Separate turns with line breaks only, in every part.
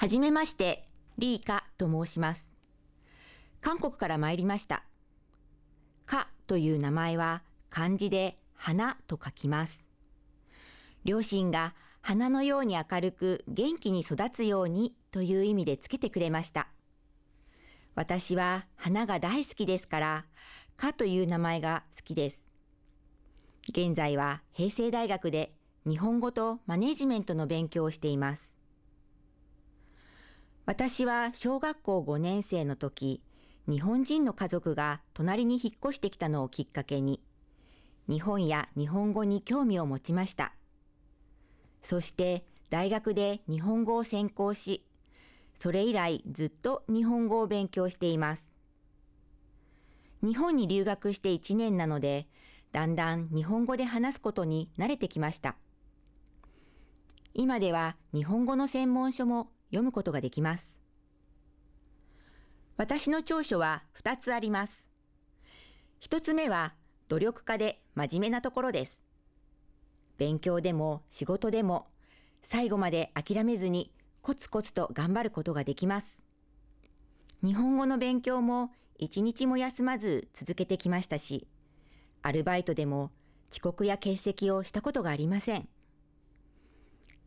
はじめまして、リーカと申します。韓国から参りました。カという名前は漢字で花と書きます。両親が花のように明るく元気に育つようにという意味でつけてくれました。私は花が大好きですから、カという名前が好きです。現在は平成大学で日本語とマネジメントの勉強をしています。私は小学校5年生の時、日本人の家族が隣に引っ越してきたのをきっかけに、日本や日本語に興味を持ちました。そして大学で日本語を専攻し、それ以来ずっと日本語を勉強しています。日本に留学して1年なので、だんだん日本語で話すことに慣れてきました。今では日本語の専門書も読むことができます。私の長所は2つあります。1つ目は努力家で真面目なところです。勉強でも仕事でも最後まで諦めずにコツコツと頑張ることができます。日本語の勉強も一日も休まず続けてきましたし、アルバイトでも遅刻や欠席をしたことがありません。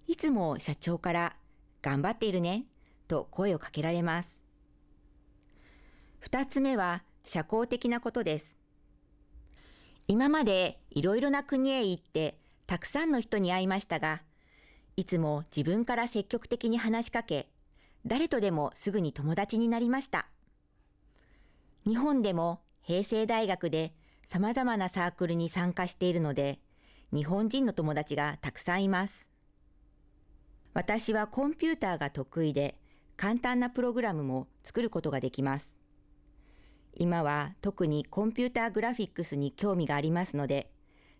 いつも社長から頑張っているねと声をかけられます。二つ目は社交的なことです。今までいろいろな国へ行ってたくさんの人に会いましたが、いつも自分から積極的に話しかけ、誰とでもすぐに友達になりました。日本でも平成大学で様々なサークルに参加しているので、日本人の友達がたくさんいます。私はコンピューターが得意で、簡単なプログラムも作ることができます。今は特にコンピューターグラフィックスに興味がありますので、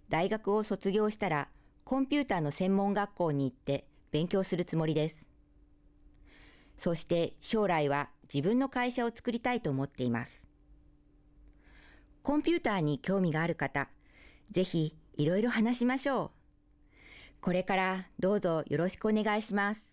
大学を卒業したらコンピューターの専門学校に行って勉強するつもりです。そして将来は自分の会社を作りたいと思っています。コンピューターに興味がある方、ぜひいろいろ話しましょう。これからどうぞよろしくお願いします。